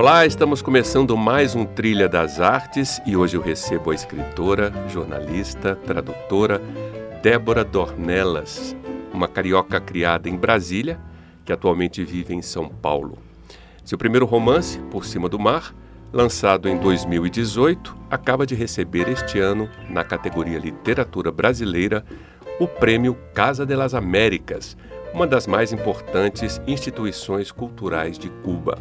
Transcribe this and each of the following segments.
Olá, estamos começando mais um Trilha das Artes e hoje eu recebo a escritora, jornalista, tradutora Débora Dornelas, uma carioca criada em Brasília, que atualmente vive em São Paulo. Seu primeiro romance, Por Cima do Mar, lançado em 2018, acaba de receber este ano, na categoria Literatura Brasileira, o prêmio Casa de las Américas, uma das mais importantes instituições culturais de Cuba.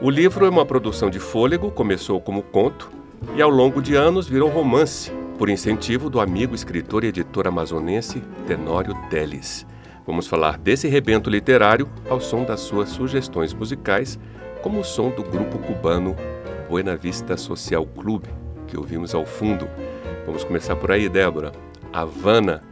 O livro é uma produção de fôlego, começou como conto e ao longo de anos virou romance, por incentivo do amigo escritor e editor amazonense Tenório Teles. Vamos falar desse rebento literário ao som das suas sugestões musicais, como o som do grupo cubano Buena Vista Social Club, que ouvimos ao fundo. Vamos começar por aí, Débora. Havana,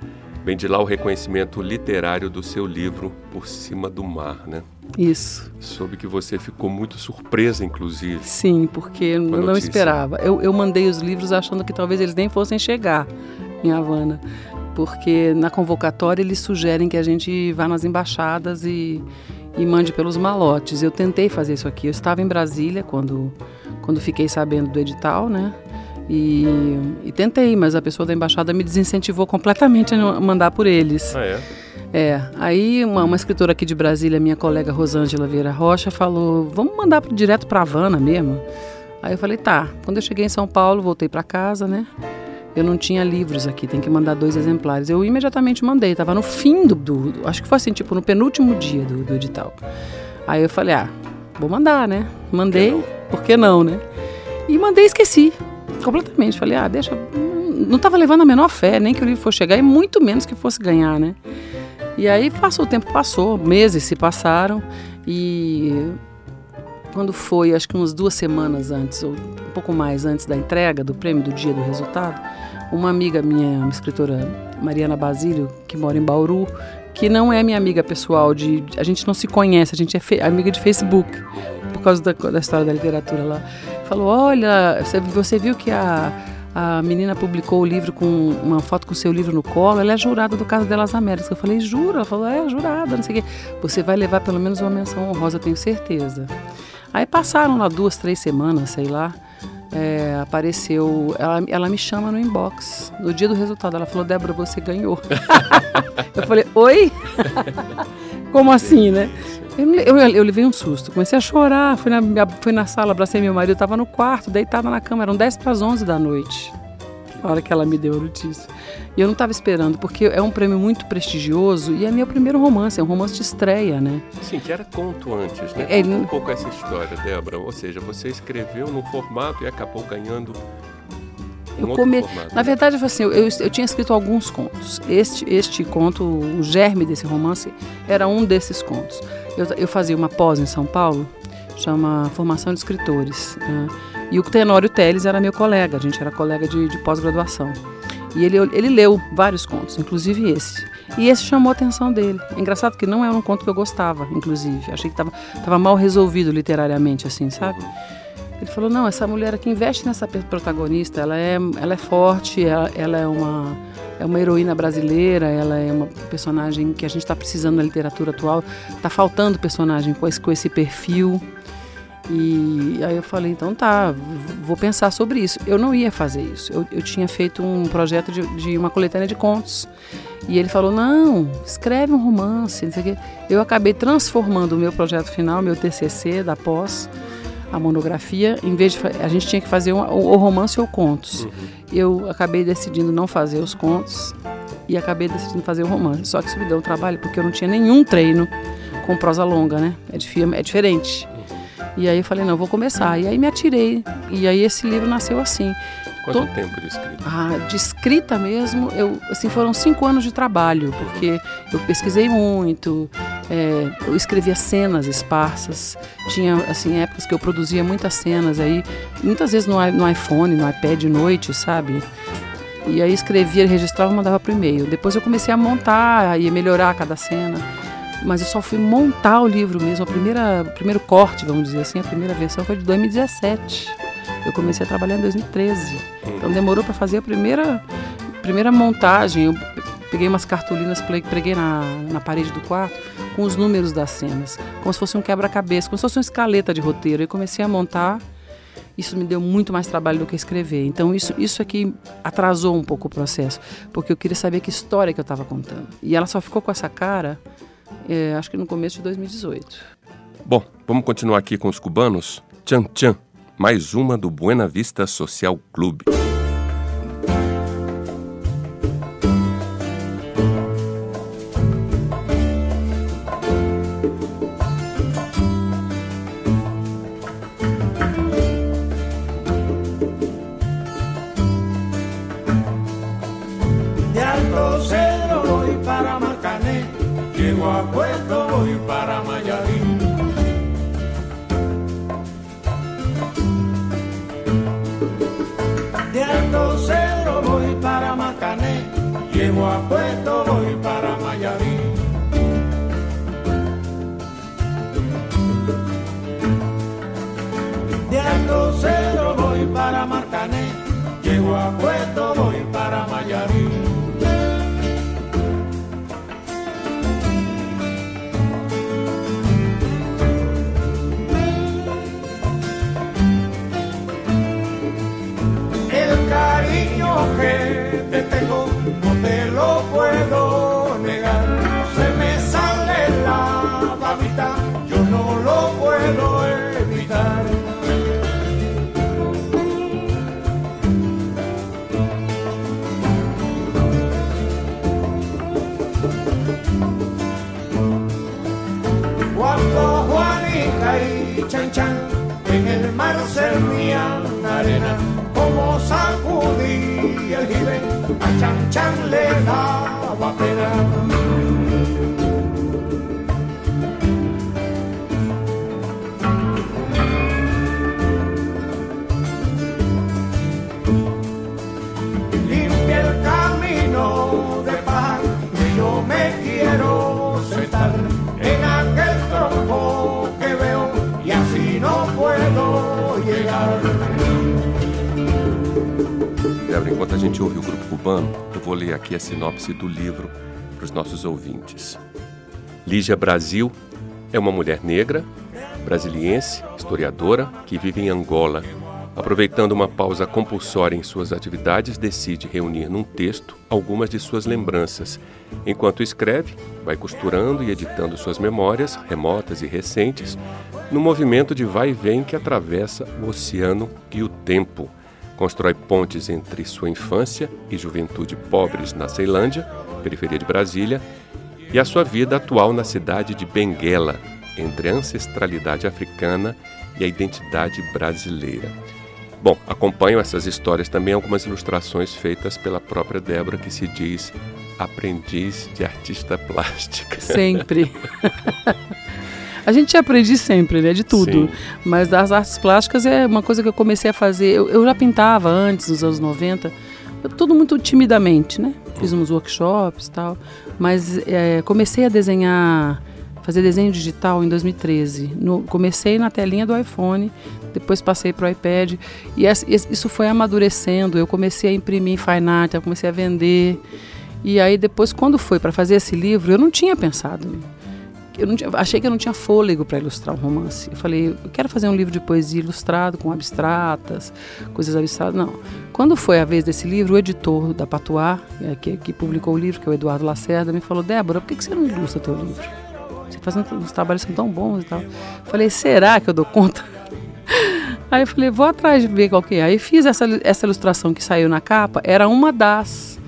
vem de lá o reconhecimento literário do seu livro Por Cima do Mar, né? Isso. Soube que você ficou muito surpresa, inclusive. Sim, porque eu não esperava. Eu, eu mandei os livros achando que talvez eles nem fossem chegar em Havana. Porque na convocatória eles sugerem que a gente vá nas embaixadas e, e mande pelos malotes. Eu tentei fazer isso aqui. Eu estava em Brasília quando, quando fiquei sabendo do edital, né? E, e tentei, mas a pessoa da embaixada me desincentivou completamente a mandar por eles. Ah, é? É, aí uma, uma, escritora aqui de Brasília, minha colega Rosângela Vieira Rocha, falou: vamos mandar direto para Havana mesmo. Aí eu falei: tá. Quando eu cheguei em São Paulo, voltei para casa, né? Eu não tinha livros aqui, tem que mandar dois exemplares. Eu imediatamente mandei, tava no fim do, do acho que foi assim, tipo no penúltimo dia do, do edital. Aí eu falei: ah, vou mandar, né? Mandei, por que não, né? E mandei e esqueci completamente. Falei: ah, deixa. Não tava levando a menor fé, nem que o livro fosse chegar, e muito menos que fosse ganhar, né? E aí passou, o tempo passou, meses se passaram e quando foi, acho que umas duas semanas antes, ou um pouco mais antes da entrega do prêmio do dia do resultado, uma amiga minha, uma escritora Mariana Basílio, que mora em Bauru, que não é minha amiga pessoal, de, a gente não se conhece, a gente é amiga de Facebook, causa da, da história da literatura lá. Falou: Olha, você, você viu que a a menina publicou o livro com uma foto com o seu livro no colo, ela é jurada do Caso delas Américas. Eu falei, jura? Ela falou, é, jurada, não sei o quê. Você vai levar pelo menos uma menção honrosa, tenho certeza. Aí passaram lá duas, três semanas, sei lá. É, apareceu, ela, ela me chama no inbox, no dia do resultado. Ela falou, Débora, você ganhou. eu falei, oi? Como assim, né? Eu, eu, eu, levei um susto, comecei a chorar, fui na, fui na sala, abracei meu marido, estava no quarto, deitada na cama, eram 10 para as 11 da noite, a hora que ela me deu a notícia. E eu não estava esperando, porque é um prêmio muito prestigioso e é meu primeiro romance, é um romance de estreia, né? Sim, que era conto antes, né? É, um pouco essa história, Débora, ou seja, você escreveu no formato e acabou ganhando eu come... Na verdade, assim, eu, eu, eu, tinha escrito alguns contos. Este, este conto, o germe desse romance, era um desses contos. Eu, eu fazia uma pós em São Paulo, chama Formação de Escritores. Né? E o Tenório Teles era meu colega, a gente era colega de, de pós-graduação. E ele, ele leu vários contos, inclusive esse. E esse chamou a atenção dele. É engraçado que não era um conto que eu gostava, inclusive. Achei que estava mal resolvido literariamente, assim, sabe? Ele falou: não, essa mulher aqui investe nessa protagonista, ela é, ela é forte, ela, ela é uma é uma heroína brasileira, ela é uma personagem que a gente está precisando na literatura atual. Está faltando personagem com esse, com esse perfil. E aí eu falei, então tá, vou pensar sobre isso. Eu não ia fazer isso. Eu, eu tinha feito um projeto de, de, uma coletânea de contos. E ele falou, não, escreve um romance, não sei o quê. Eu acabei transformando o meu projeto final, meu TCC da pós, a monografia, em vez de a gente tinha que fazer um, o romance ou contos. Uhum. Eu acabei decidindo não fazer os contos e acabei decidindo fazer o romance. Só que isso me deu um trabalho porque eu não tinha nenhum treino com prosa longa, né? É, é diferente. Uhum. E aí eu falei, não, eu vou começar. E aí me atirei. E aí esse livro nasceu assim. Quanto Tô... tempo de escrita? Ah, de escrita mesmo, eu, assim, foram cinco anos de trabalho, porque eu pesquisei muito, é, eu escrevia cenas esparsas, tinha, assim, épocas que eu produzia muitas cenas aí, muitas vezes no, no iPhone, no iPad de noite, sabe? E aí escrevia, registrava e mandava por e-mail. Depois eu comecei a montar e melhorar cada cena. Mas eu só fui montar o livro mesmo. A primeira, o primeiro corte, vamos dizer assim, a primeira versão foi de 2017. Eu comecei a trabalhar em 2013. Então demorou para fazer a primeira, primeira montagem. Peguei umas cartolinas, preguei na, na parede do quarto com os números das cenas, como se fosse um quebra-cabeça, como se fosse uma escaleta de roteiro. E comecei a montar isso me deu muito mais trabalho do que escrever. Então isso isso aqui atrasou um pouco o processo, porque eu queria saber que história que eu estava contando. E ela só ficou com essa cara, é, acho que no começo de 2018. Bom, vamos continuar aqui com os cubanos. Tchan Tchan, mais uma do Buena Vista Social Clube. llego a puerto voy para Mayarín. De Alto Cedro voy para Macané, llego a puerto. chan, en el mar se la arena, como sacudí el jibe, a chan chan le daba pena. Enquanto a gente ouve o grupo cubano, eu vou ler aqui a sinopse do livro para os nossos ouvintes. Lígia Brasil é uma mulher negra, brasiliense, historiadora, que vive em Angola. Aproveitando uma pausa compulsória em suas atividades, decide reunir num texto algumas de suas lembranças. Enquanto escreve, vai costurando e editando suas memórias, remotas e recentes, no movimento de vai e vem que atravessa o oceano e o tempo Constrói pontes entre sua infância e juventude pobres na Ceilândia, periferia de Brasília, e a sua vida atual na cidade de Benguela, entre a ancestralidade africana e a identidade brasileira. Bom, acompanham essas histórias também algumas ilustrações feitas pela própria Débora, que se diz aprendiz de artista plástica. Sempre. A gente aprende sempre, né? De tudo. Sim. Mas das artes plásticas é uma coisa que eu comecei a fazer. Eu, eu já pintava antes, nos anos 90, tudo muito timidamente, né? Fiz uns workshops e tal. Mas é, comecei a desenhar, fazer desenho digital em 2013. No, comecei na telinha do iPhone, depois passei para o iPad. E isso foi amadurecendo. Eu comecei a imprimir em Fine Art, eu comecei a vender. E aí depois, quando foi para fazer esse livro, eu não tinha pensado eu não tinha, achei que eu não tinha fôlego para ilustrar um romance. Eu falei, eu quero fazer um livro de poesia ilustrado com abstratas, coisas abstratas. Não. Quando foi a vez desse livro, o editor da Patuá, é, que, que, publicou o livro, que é o Eduardo Lacerda, me falou: Débora, por que, você não ilustra teu livro? Você faz uns trabalhos são tão bons e tal. Eu falei, será que eu dou conta? Aí eu falei, vou atrás de ver qual que é. Aí fiz essa, essa ilustração que saiu na capa, era uma das.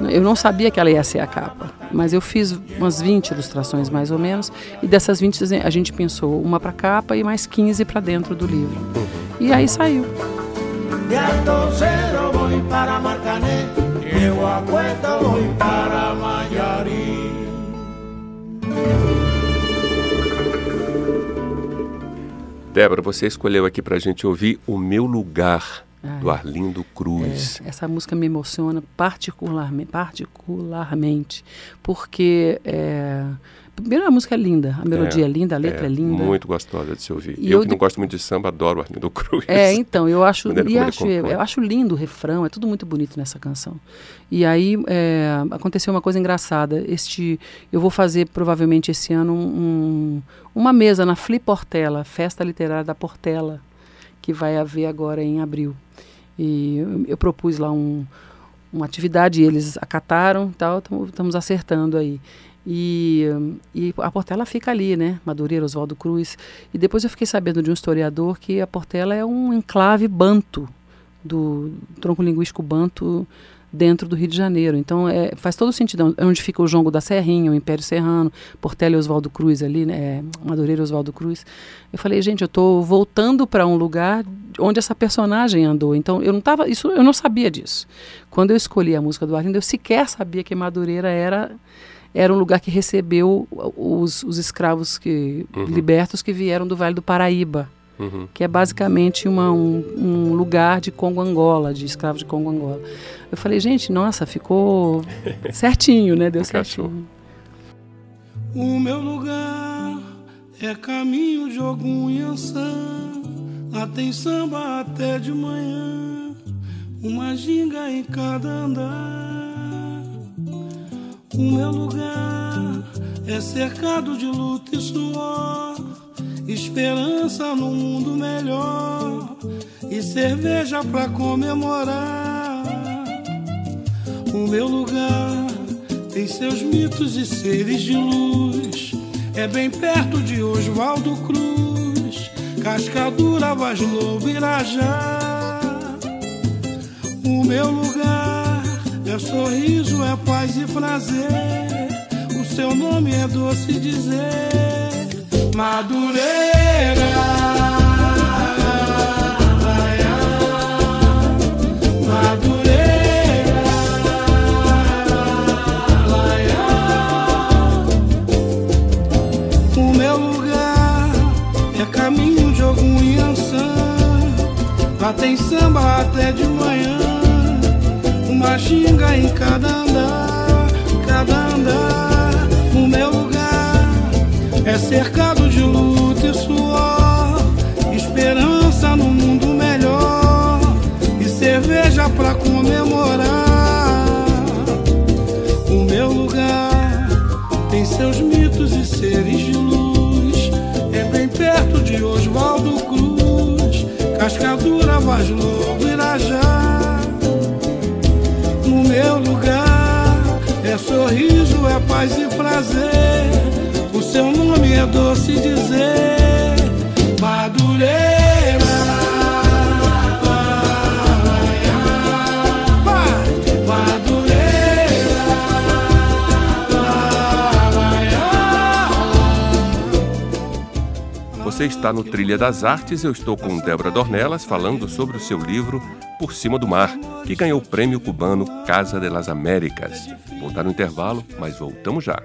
Eu não sabia que ela ia ser a capa. Mas eu fiz umas 20 ilustrações mais ou menos, e dessas 20 a gente pensou uma para capa e mais 15 para dentro do livro. E aí saiu. Débora, você escolheu aqui para a gente ouvir O Meu Lugar, do Arlindo Cruz. É, essa música me emociona particularmente, particularmente porque é, primeiro a música é linda, a melodia é, é linda, a letra é, é, linda. Muito gostosa de se ouvir. E eu, eu que não gosto muito de samba, adoro o Arlindo Cruz. É, então, eu acho, e acho eu acho lindo o refrão, é tudo muito bonito nessa canção. E aí é, aconteceu uma coisa engraçada. Este, eu vou fazer provavelmente esse ano um, uma mesa na Fli Portela, Festa Literária da Portela, que vai haver agora em abril. E eu, eu propus lá um, uma atividade, eles acataram, tal, estamos acertando aí. E, e, a Portela fica ali, né? Madureira, Oswaldo Cruz. E depois eu fiquei sabendo de um historiador que a Portela é um enclave banto, do tronco linguístico banto dentro do Rio de Janeiro. Então é, faz todo sentido. É onde fica o Jongo da Serrinha, o Império Serrano, Portela e Oswaldo Cruz ali, né? É, Madureira e Oswaldo Cruz. Eu falei, gente, eu estou voltando para um lugar onde essa personagem andou. Então eu não tava, isso eu não sabia disso. Quando eu escolhi a música do Arlindo, eu sequer sabia que Madureira era era um lugar que recebeu os, os escravos que, uhum. libertos que vieram do Vale do Paraíba uhum. que é basicamente uma, um, um, lugar de Congo-Angola, de escravos de Congo-Angola. Eu falei, gente, nossa, ficou certinho, né? Deu certinho. O meu lugar é caminho de algum Yansan. Lá tem samba até de manhã, uma ginga em cada andar. O meu lugar é cercado de luta e suor esperança no mundo melhor e cerveja pra comemorar. O meu lugar tem seus mitos e seres de luz. É bem perto de Oswaldo Cruz, Cascadura, Vaz Lobo, Irajá. O meu lugar é sorriso, é paz e prazer. O seu nome é doce dizer. Madureira. É. Lá tem samba até de manhã. Uma xinga em cada andar, cada andar. É cercado de luta e suor, Você está no Trilha das Artes. Eu estou com Débora Dornelas falando sobre o seu livro Por Cima do Mar, que ganhou o prêmio cubano Casa de las Américas. Vou dar um intervalo, mas voltamos já.